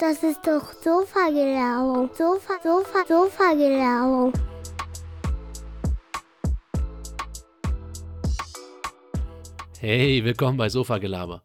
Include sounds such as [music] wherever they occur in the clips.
Das ist doch Sofa-Gelaber. Sofa, Sofa, Sofa-Gelaber. Hey, willkommen bei Sofa Gelaber.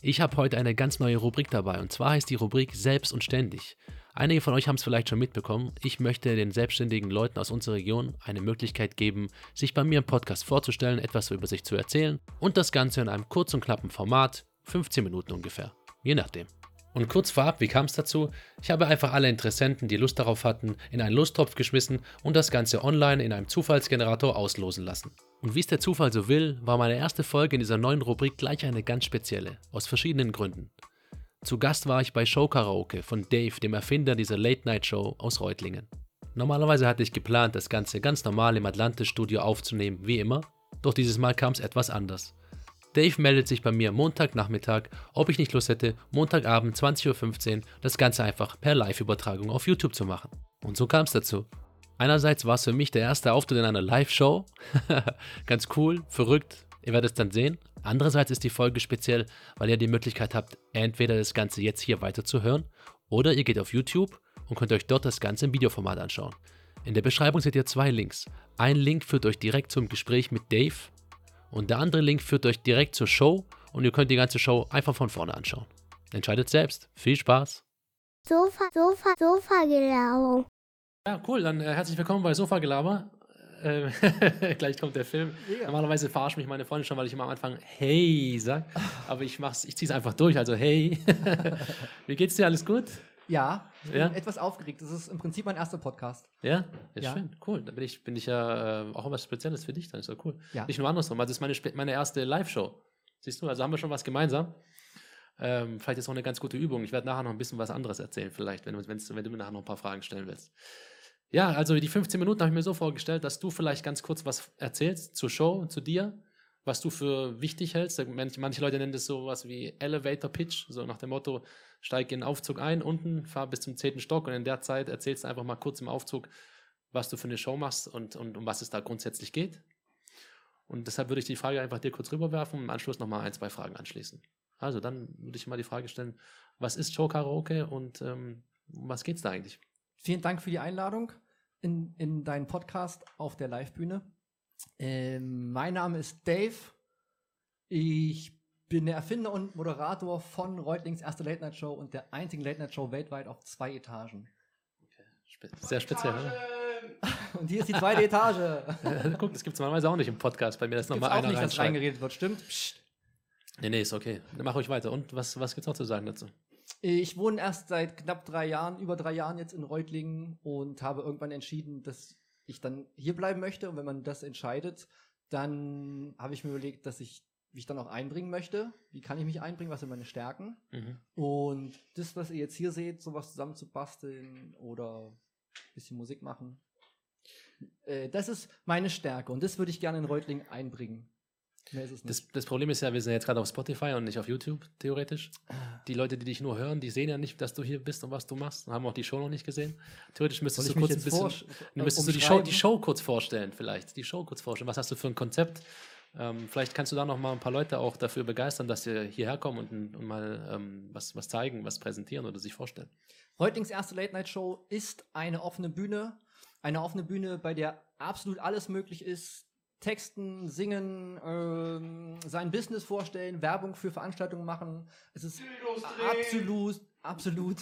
Ich habe heute eine ganz neue Rubrik dabei und zwar heißt die Rubrik Selbst und Ständig. Einige von euch haben es vielleicht schon mitbekommen. Ich möchte den selbstständigen Leuten aus unserer Region eine Möglichkeit geben, sich bei mir im Podcast vorzustellen, etwas über sich zu erzählen und das Ganze in einem kurz und knappen Format, 15 Minuten ungefähr, je nachdem. Und kurz vorab, wie kam es dazu? Ich habe einfach alle Interessenten, die Lust darauf hatten, in einen Lusttopf geschmissen und das Ganze online in einem Zufallsgenerator auslosen lassen. Und wie es der Zufall so will, war meine erste Folge in dieser neuen Rubrik gleich eine ganz spezielle, aus verschiedenen Gründen. Zu Gast war ich bei Show Karaoke von Dave, dem Erfinder dieser Late-Night-Show aus Reutlingen. Normalerweise hatte ich geplant, das Ganze ganz normal im Atlantis-Studio aufzunehmen, wie immer, doch dieses Mal kam es etwas anders. Dave meldet sich bei mir Montagnachmittag, ob ich nicht Lust hätte, Montagabend 20.15 Uhr das Ganze einfach per Live-Übertragung auf YouTube zu machen. Und so kam es dazu. Einerseits war es für mich der erste Auftritt in einer Live-Show. [laughs] Ganz cool, verrückt, ihr werdet es dann sehen. Andererseits ist die Folge speziell, weil ihr die Möglichkeit habt, entweder das Ganze jetzt hier weiterzuhören oder ihr geht auf YouTube und könnt euch dort das Ganze im Videoformat anschauen. In der Beschreibung seht ihr zwei Links. Ein Link führt euch direkt zum Gespräch mit Dave und der andere Link führt euch direkt zur Show und ihr könnt die ganze Show einfach von vorne anschauen. Entscheidet selbst. Viel Spaß. Sofa, Sofa, Sofa-Gelaber. Ja, cool. Dann äh, herzlich willkommen bei Sofa Gelaber. [laughs] Äh, gleich kommt der Film. Ja. Normalerweise verarscht mich meine Freundin schon, weil ich immer am Anfang Hey sag. Aber ich mach's, ich zieh's einfach durch. Also Hey. [laughs] Wie geht's dir? Alles gut? Ja, Ja? etwas aufgeregt. Das ist im Prinzip mein erster Podcast. Ja? Ja, Ja. schön. Cool. Da bin ich, bin ich ja äh, auch was Spezielles für dich. Dann ist ja cool. Ja. Nicht nur andersrum. Also das ist meine, meine erste Live-Show. Siehst du? Also haben wir schon was gemeinsam. Ähm, vielleicht ist auch eine ganz gute Übung. Ich werde nachher noch ein bisschen was anderes erzählen, vielleicht, wenn, wenn du mir nachher noch ein paar Fragen stellen willst. Ja, also die 15 Minuten habe ich mir so vorgestellt, dass du vielleicht ganz kurz was erzählst zur Show, zu dir, was du für wichtig hältst. Manche, manche Leute nennen das sowas wie Elevator Pitch, so nach dem Motto, steig in den Aufzug ein, unten, fahr bis zum zehnten Stock und in der Zeit erzählst du einfach mal kurz im Aufzug, was du für eine Show machst und, und um was es da grundsätzlich geht. Und deshalb würde ich die Frage einfach dir kurz rüberwerfen und im Anschluss nochmal ein, zwei Fragen anschließen. Also dann würde ich mal die Frage stellen, was ist Show Karaoke und ähm, um was geht's da eigentlich? Vielen Dank für die Einladung in, in deinen Podcast auf der Live-Bühne. Ähm, mein Name ist Dave. Ich bin der Erfinder und Moderator von Reutlings erste Late-Night-Show und der einzigen Late-Night-Show weltweit auf zwei Etagen. Spe sehr speziell, oder? Und hier ist die zweite Etage. [laughs] Guck, das gibt es normalerweise auch nicht im Podcast. Bei mir Gibt's nochmal einer nicht, dass reingeredet wird, stimmt? Psst. Nee, nee, ist okay. Dann mach ruhig weiter. Und was, was gibt's noch zu sagen dazu? Ich wohne erst seit knapp drei Jahren, über drei Jahren jetzt in Reutlingen und habe irgendwann entschieden, dass ich dann hier bleiben möchte. Und wenn man das entscheidet, dann habe ich mir überlegt, dass ich mich dann auch einbringen möchte. Wie kann ich mich einbringen? Was sind meine Stärken? Mhm. Und das, was ihr jetzt hier seht, sowas zusammenzubasteln oder ein bisschen Musik machen, äh, das ist meine Stärke und das würde ich gerne in Reutlingen einbringen. Mehr ist es nicht. Das, das Problem ist ja, wir sind jetzt gerade auf Spotify und nicht auf YouTube, theoretisch. Die Leute, die dich nur hören, die sehen ja nicht, dass du hier bist und was du machst und haben auch die Show noch nicht gesehen. Theoretisch müsstest Soll du ich kurz ein bisschen. müsstest du die Show, die Show kurz vorstellen, vielleicht. Die Show kurz vorstellen. Was hast du für ein Konzept? Ähm, vielleicht kannst du da noch mal ein paar Leute auch dafür begeistern, dass sie hierher kommen und, und mal ähm, was, was zeigen, was präsentieren oder sich vorstellen. Reutlings erste Late-Night-Show ist eine offene Bühne. Eine offene Bühne, bei der absolut alles möglich ist. Texten, singen, ähm, sein Business vorstellen, Werbung für Veranstaltungen machen. Es ist absolut, absolut,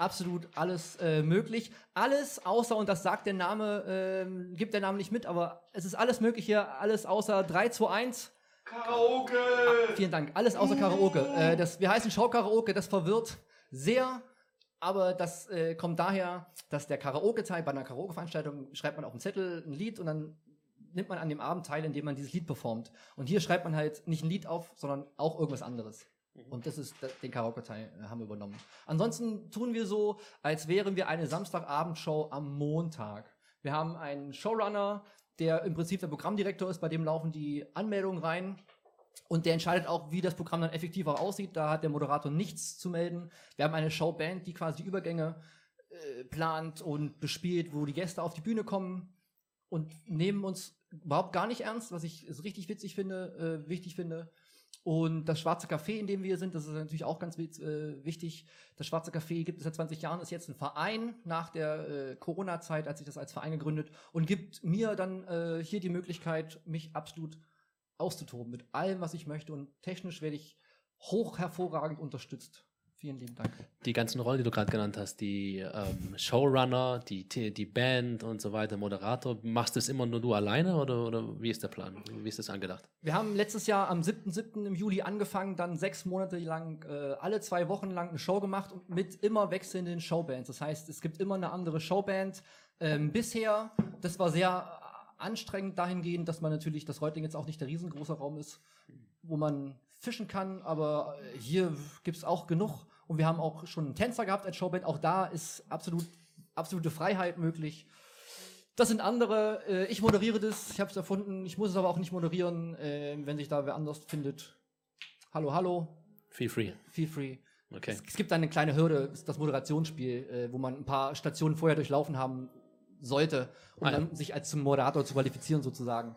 absolut alles äh, möglich. Alles außer, und das sagt der Name, ähm, gibt der Name nicht mit, aber es ist alles möglich hier, alles außer 3, 2, 1. Karaoke! Vielen Dank. Alles außer Karaoke. Äh, das, wir heißen Show-Karaoke, das verwirrt sehr, aber das äh, kommt daher, dass der Karaoke-Teil bei einer Karaoke-Veranstaltung schreibt man auf einen Zettel ein Lied und dann nimmt man an dem Abend teil, indem man dieses Lied performt. Und hier schreibt man halt nicht ein Lied auf, sondern auch irgendwas anderes. Und das ist den Karaoke-Teil äh, haben wir übernommen. Ansonsten tun wir so, als wären wir eine Samstagabendshow am Montag. Wir haben einen Showrunner, der im Prinzip der Programmdirektor ist, bei dem laufen die Anmeldungen rein. Und der entscheidet auch, wie das Programm dann effektiv auch aussieht. Da hat der Moderator nichts zu melden. Wir haben eine Showband, die quasi die Übergänge äh, plant und bespielt, wo die Gäste auf die Bühne kommen und nehmen uns überhaupt gar nicht ernst, was ich richtig witzig finde, äh, wichtig finde. Und das Schwarze Café, in dem wir sind, das ist natürlich auch ganz äh, wichtig. Das Schwarze Café gibt es seit 20 Jahren, ist jetzt ein Verein nach der äh, Corona-Zeit, als ich das als Verein gegründet und gibt mir dann äh, hier die Möglichkeit, mich absolut auszutoben mit allem, was ich möchte. Und technisch werde ich hoch hervorragend unterstützt. Vielen lieben Dank. Die ganzen Rollen, die du gerade genannt hast, die ähm, Showrunner, die, die Band und so weiter, Moderator, machst du das immer nur du alleine oder, oder wie ist der Plan? Wie ist das angedacht? Wir haben letztes Jahr am 7.7. im Juli angefangen, dann sechs Monate lang, äh, alle zwei Wochen lang eine Show gemacht und mit immer wechselnden Showbands. Das heißt, es gibt immer eine andere Showband. Ähm, bisher, das war sehr anstrengend dahingehend, dass man natürlich, dass Reutling jetzt auch nicht der riesengroße Raum ist, wo man fischen kann, aber hier gibt es auch genug und wir haben auch schon einen Tänzer gehabt als Showband. Auch da ist absolut, absolute Freiheit möglich. Das sind andere. Äh, ich moderiere das. Ich habe es erfunden. Ich muss es aber auch nicht moderieren, äh, wenn sich da wer anders findet. Hallo, hallo. Feel free. Feel free. Okay. Es, es gibt eine kleine Hürde, das Moderationsspiel, äh, wo man ein paar Stationen vorher durchlaufen haben sollte, um ah, ja. dann sich als zum Moderator zu qualifizieren sozusagen.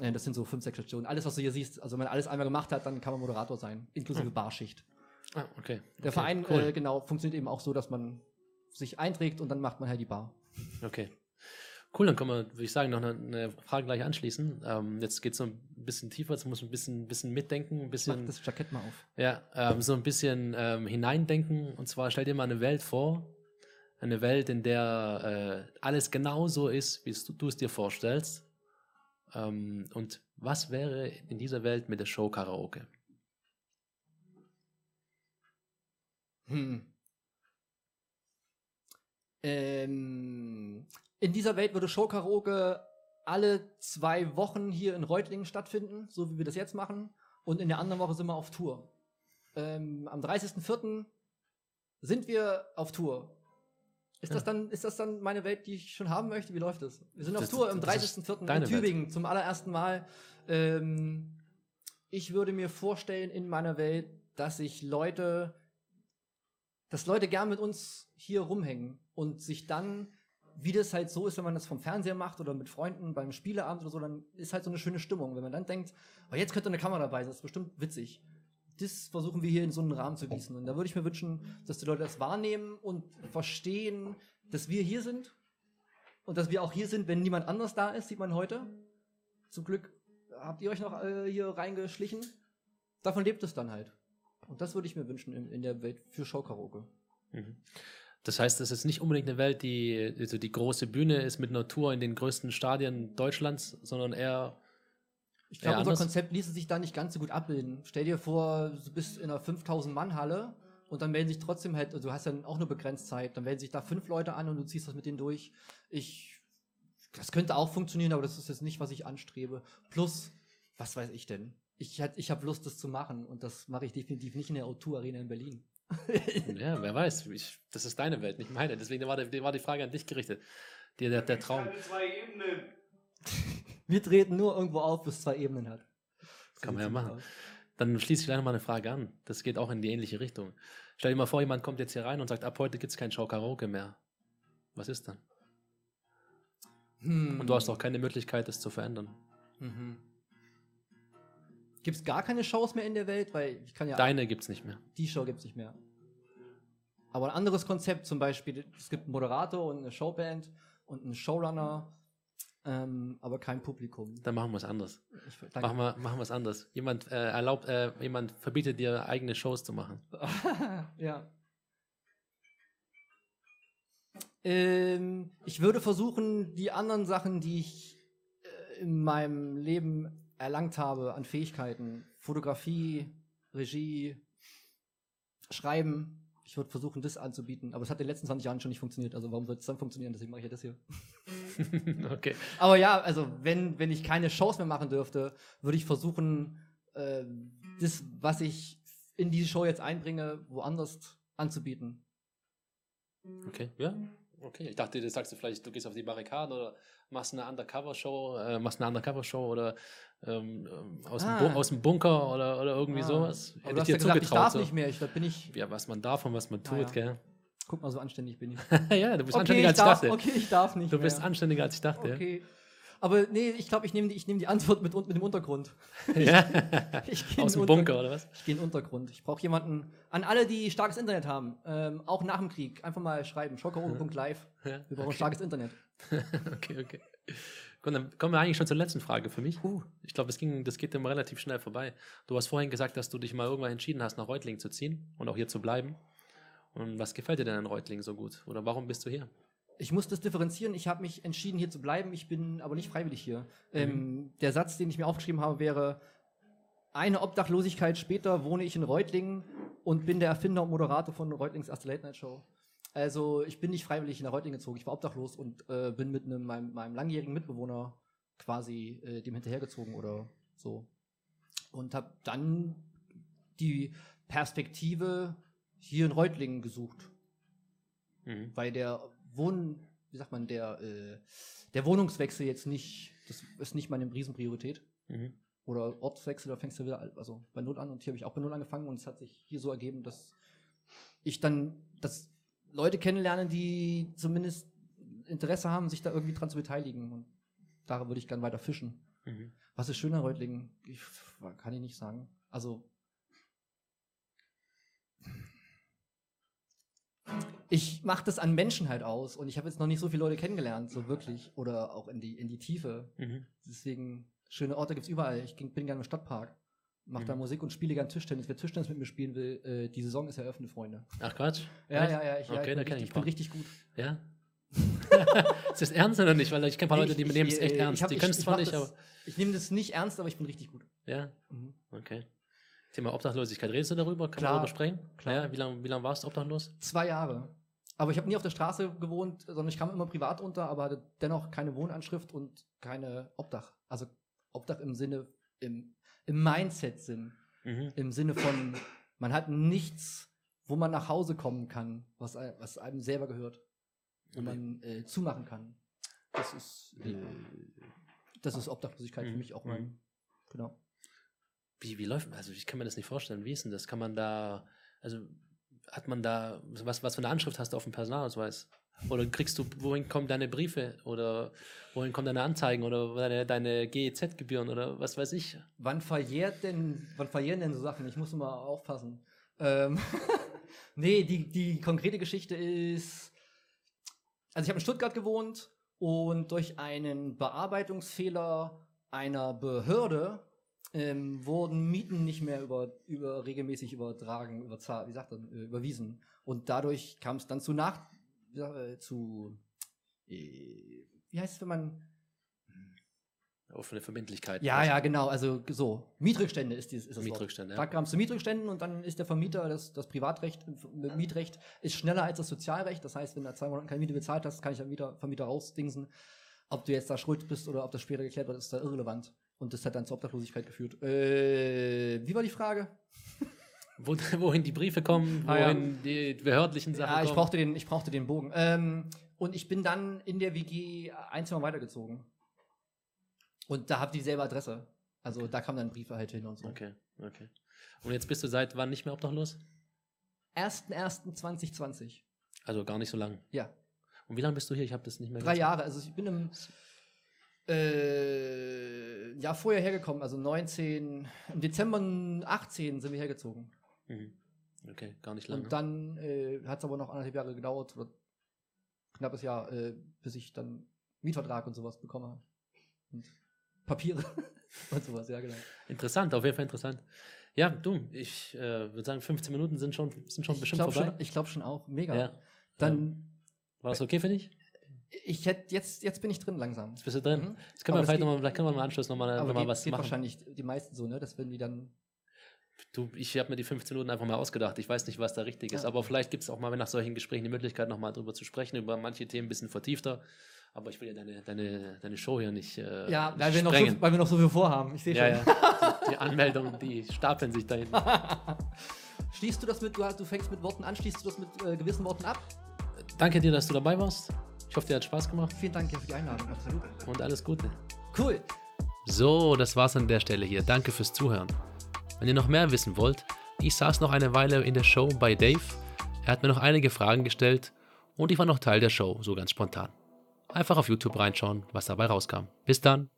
Äh, das sind so fünf, sechs Stationen. Alles, was du hier siehst, also wenn man alles einmal gemacht hat, dann kann man Moderator sein, inklusive hm. Barschicht. Ah, okay. Der okay, Verein, cool. äh, genau, funktioniert eben auch so, dass man sich einträgt und dann macht man halt die Bar. Okay. Cool, dann können wir, würde ich sagen, noch eine, eine Frage gleich anschließen. Ähm, jetzt geht es so ein bisschen tiefer, jetzt muss man ein bisschen, bisschen mitdenken, ein bisschen. Mach das Jackett mal auf. Ja, ähm, so ein bisschen ähm, hineindenken. Und zwar stell dir mal eine Welt vor, eine Welt, in der äh, alles genau so ist, wie du es dir vorstellst. Ähm, und was wäre in dieser Welt mit der Show Karaoke? Hm. Ähm, in dieser Welt würde Showkaraoke alle zwei Wochen hier in Reutlingen stattfinden, so wie wir das jetzt machen. Und in der anderen Woche sind wir auf Tour. Ähm, am 30.04. sind wir auf Tour. Ist, ja. das dann, ist das dann meine Welt, die ich schon haben möchte? Wie läuft das? Wir sind das, auf Tour am 30.04. in Tübingen Welt. zum allerersten Mal. Ähm, ich würde mir vorstellen in meiner Welt, dass sich Leute dass Leute gern mit uns hier rumhängen und sich dann, wie das halt so ist, wenn man das vom Fernseher macht oder mit Freunden beim Spieleabend oder so, dann ist halt so eine schöne Stimmung. Wenn man dann denkt, oh, jetzt könnte eine Kamera dabei sein, das ist bestimmt witzig. Das versuchen wir hier in so einen Rahmen zu gießen. Und da würde ich mir wünschen, dass die Leute das wahrnehmen und verstehen, dass wir hier sind und dass wir auch hier sind, wenn niemand anders da ist, sieht man heute. Zum Glück habt ihr euch noch äh, hier reingeschlichen. Davon lebt es dann halt. Und das würde ich mir wünschen in, in der Welt für Showkaraoke. Mhm. Das heißt, es ist nicht unbedingt eine Welt, die also die große Bühne ist mit Tour in den größten Stadien Deutschlands, sondern eher. Ich glaube, unser Konzept ließe sich da nicht ganz so gut abbilden. Stell dir vor, du bist in einer 5000-Mann-Halle und dann melden sich trotzdem halt, also du hast ja auch eine Begrenztzeit, dann melden sich da fünf Leute an und du ziehst das mit denen durch. Ich, das könnte auch funktionieren, aber das ist jetzt nicht, was ich anstrebe. Plus, was weiß ich denn? ich, ich habe Lust, das zu machen und das mache ich definitiv nicht in der O2 Arena in Berlin. [laughs] ja, wer weiß. Ich, das ist deine Welt, nicht meine. Deswegen war, die, war die Frage an dich gerichtet. Der, der, der Traum. zwei Ebenen. Wir treten nur irgendwo auf, wo es zwei Ebenen hat. Das Kann man ja machen. Aus. Dann schließe ich gleich nochmal eine Frage an. Das geht auch in die ähnliche Richtung. Stell dir mal vor, jemand kommt jetzt hier rein und sagt, ab heute gibt es kein Show Karaoke mehr. Was ist dann? Hm. Und du hast auch keine Möglichkeit, das zu verändern. Mhm. Gibt es gar keine Shows mehr in der Welt? Weil ich kann ja. Deine gibt es nicht mehr. Die Show gibt es nicht mehr. Aber ein anderes Konzept, zum Beispiel, es gibt einen Moderator und eine Showband und einen Showrunner, ähm, aber kein Publikum. Dann machen wir es anders. Ich, machen wir machen es anders. Jemand äh, erlaubt, äh, jemand verbietet dir eigene Shows zu machen. [laughs] ja. Ähm, ich würde versuchen, die anderen Sachen, die ich äh, in meinem Leben erlangt habe an Fähigkeiten, Fotografie, Regie, Schreiben, ich würde versuchen, das anzubieten. Aber es hat in den letzten 20 Jahren schon nicht funktioniert. Also warum soll es dann funktionieren? Deswegen mache ich ja das hier. [laughs] okay. Aber ja, also wenn, wenn ich keine Shows mehr machen dürfte, würde ich versuchen, äh, das, was ich in diese Show jetzt einbringe, woanders anzubieten. Okay, ja. Okay, ich dachte, du sagst du vielleicht, du gehst auf die Barrikaden oder machst eine Undercover-Show, äh, machst eine Undercover-Show oder ähm, aus, ah. dem aus, dem Bunker oder, oder irgendwie ah. sowas. Hätte du hast ja gesagt, ich darf so. nicht mehr. Ich, bin ich. Ja, was man darf und was man tut, ja. gell? Guck mal, so anständig bin ich. [laughs] ja, du bist okay, anständiger als ich darf, dachte. Okay, ich darf nicht. Du bist mehr. anständiger als ich dachte. Okay. Aber nee, ich glaube, ich nehme die, ich nehm die Antwort mit, mit dem Untergrund. [laughs] Ja? [laughs] Ich geh Aus dem Bunker oder was? Ich gehe in den Untergrund. Ich brauche jemanden, an alle, die starkes Internet haben, ähm, auch nach dem Krieg, einfach mal schreiben, schockeroge.live. Ja, Wir brauchen okay. starkes Internet. okay, okay. Gut, dann kommen wir eigentlich schon zur letzten Frage für mich. Uh. Ich glaube, das, ging- das geht immer relativ schnell vorbei. Du hast vorhin gesagt, dass du dich mal irgendwann entschieden hast, nach Reutlingen zu ziehen und auch hier zu bleiben. Und was gefällt dir denn an Reutlingen so gut? Oder warum bist du hier? Ich muss das differenzieren. Ich habe mich entschieden, hier zu bleiben. Ich bin aber nicht freiwillig hier. Ähm, der Satz, den ich mir aufgeschrieben habe, wäre: Eine Obdachlosigkeit später wohne ich in Reutlingen und bin der Erfinder und Moderator von Reutlings erste Late Night Show. Also ich bin nicht freiwillig nach Reutlingen gezogen. Ich war obdachlos und äh, bin mit einem, meinem, meinem langjährigen Mitbewohner quasi äh, dem hinterhergezogen oder so. Und habe dann die Perspektive hier in Reutlingen gesucht Mhm. weil der Wohn, wie sagt man, der, äh, der Wohnungswechsel jetzt nicht, das ist nicht meine Riesenpriorität. Mhm. Oder Ortswechsel, da fängst du wieder also bei Null an und hier habe ich auch bei Null angefangen und es hat sich hier so ergeben, dass ich dann, dass Leute kennenlerne, die zumindest Interesse haben, sich da irgendwie dran zu beteiligen und da würde ich gern weiter fischen. Mhm. Was ist schön an Reutlingen? Ich, kann ich nicht sagen. Also ich mache das an Menschen halt aus und ich habe jetzt noch nicht so viele Leute kennengelernt, so wirklich. Oder auch in die, in die Tiefe. Mhm. Deswegen, schöne Orte gibt's überall. Ich bin gerne im Stadtpark, mache da Mhm. Musik und spiele gern Tischtennis. Wer Tischtennis mit mir spielen will, äh, die Saison ist eröffnet, Freunde. Ach Quatsch. Ja, ja, ja. Ich, ja, Okay, ich, da bin, richtig, ich ich bin richtig gut. Ja? [laughs] ist das ernst oder nicht? Weil ich kenne ein paar Leute, die Ich- nehmen es ich, echt äh, ernst. ich hab- die ich- können es ich zwar nicht, das- aber. Ich nehme das nicht ernst, aber ich bin richtig gut. Ja, Mhm. okay. Thema Obdachlosigkeit. Redest du darüber? Kann Klar, man darüber sprechen? klar. Ja, wie lange wie lang warst du obdachlos? Zwei Jahre. Aber ich habe nie auf der Straße gewohnt, sondern ich kam immer privat unter, aber hatte dennoch keine Wohnanschrift und keine Obdach. Also Obdach im Sinne, im, im Mindset-Sinn. Mhm. Im Sinne von, man hat nichts, wo man nach Hause kommen kann, was, was einem selber gehört. Wo Okay. man äh, zumachen kann. Das ist, äh, das ist Obdachlosigkeit für Mhm. mich auch. Mhm. Genau. Wie, wie läuft Also ich kann mir das nicht vorstellen. Wie ist denn das? Kann man da, also hat man da, was, was für eine Anschrift hast du auf dem Personalausweis? Oder kriegst du, wohin kommen deine Briefe? Oder wohin kommen deine Anzeigen? Oder deine, deine GEZ-Gebühren? Oder was weiß ich? Wann verjährt denn, wann verjähren denn so Sachen? Ich muss immer aufpassen. Ähm, [laughs] nee, die, die konkrete Geschichte ist, also ich habe in Stuttgart gewohnt und durch einen Bearbeitungsfehler einer Behörde ähm, wurden Mieten nicht mehr über, über regelmäßig übertragen, über, wie sagt man, äh, überwiesen. Und dadurch kam es dann zu nach, äh, zu, äh, wie heißt es, wenn man Offene Verbindlichkeit. ja, ja, genau. Also so. Mietrückstände ist, dieses, ist das Wort. Mitrückstände, Da ja. kam es zu Mietrückständen und dann ist der Vermieter, das, das Privatrecht, äh, Mietrecht ist schneller als das Sozialrecht. Das heißt, wenn du zwei Monate keine Miete bezahlt hast, kann ich den Mieter, Vermieter rausdingsen. Ob du jetzt da schuld bist oder ob das später geklärt wird, ist da irrelevant. Und das hat dann zur Obdachlosigkeit geführt. Äh, wie war die Frage? [laughs] Wo, [laughs] wohin die Briefe kommen, Ah, ja. wohin die behördlichen Sachen Ja, ich kommen. brauchte den, ich brauchte den Bogen. Ähm, und ich bin dann in der WG ein, zwei Mal weitergezogen. Und da habt ihr dieselbe Adresse. Also da kamen dann Briefe halt hin und so. Okay, okay. Und jetzt bist du seit wann nicht mehr obdachlos? 1.1.2020. Also gar nicht so lang. Ja. Und wie lange bist du hier? Ich habe das nicht mehr Drei Jahre. Also ich bin im äh, Jahr vorher hergekommen, also 19, im Dezember 18 sind wir hergezogen. Mhm. Okay, gar nicht lange. Und dann äh, hat es aber noch anderthalb Jahre gedauert, oder knappes Jahr, äh, bis ich dann Mietvertrag und sowas bekommen habe. Und Papiere [laughs] und sowas, ja genau. Interessant, auf jeden Fall interessant. Ja, du, ich äh, würde sagen, 15 Minuten sind schon, sind schon ich bestimmt glaube vorbei. schon, ich glaub schon auch, mega. Ja. Dann, War das okay für dich? ich hätte, jetzt, jetzt bin ich drin langsam. Jetzt bist du drin. Mhm. Jetzt können wir Aber das vielleicht geht- nochmal, vielleicht können wir im Anschluss nochmal noch Aber mal geht, was geht machen. wahrscheinlich die meisten so, ne? Das wenn die dann Du, ich habe mir die 15 Minuten einfach mal ausgedacht. Ich weiß nicht, was da richtig ist. Ja. Aber vielleicht gibt es auch mal nach solchen Gesprächen die Möglichkeit, nochmal drüber zu sprechen, über manche Themen ein bisschen vertiefter. Aber ich will ja deine, deine, deine Show hier nicht. Äh, Ja, weil wir, noch so, weil wir noch so viel vorhaben. Ich sehe ja, schon. ja. Die, die Anmeldungen, die stapeln sich dahin. [laughs] Schließt du das mit, du fängst mit Worten an, schließt du das mit äh, gewissen Worten ab? Danke dir, dass du dabei warst. Ich hoffe, dir hat Spaß gemacht Vielen Dank für die Einladung, absolut. und alles Gute. Cool. So, das war's an der Stelle hier. Danke fürs Zuhören. Wenn ihr noch mehr wissen wollt, ich saß noch eine Weile in der Show bei Dave. Er hat mir noch einige Fragen gestellt und ich war noch Teil der Show, so ganz spontan. Einfach auf YouTube reinschauen, was dabei rauskam. Bis dann.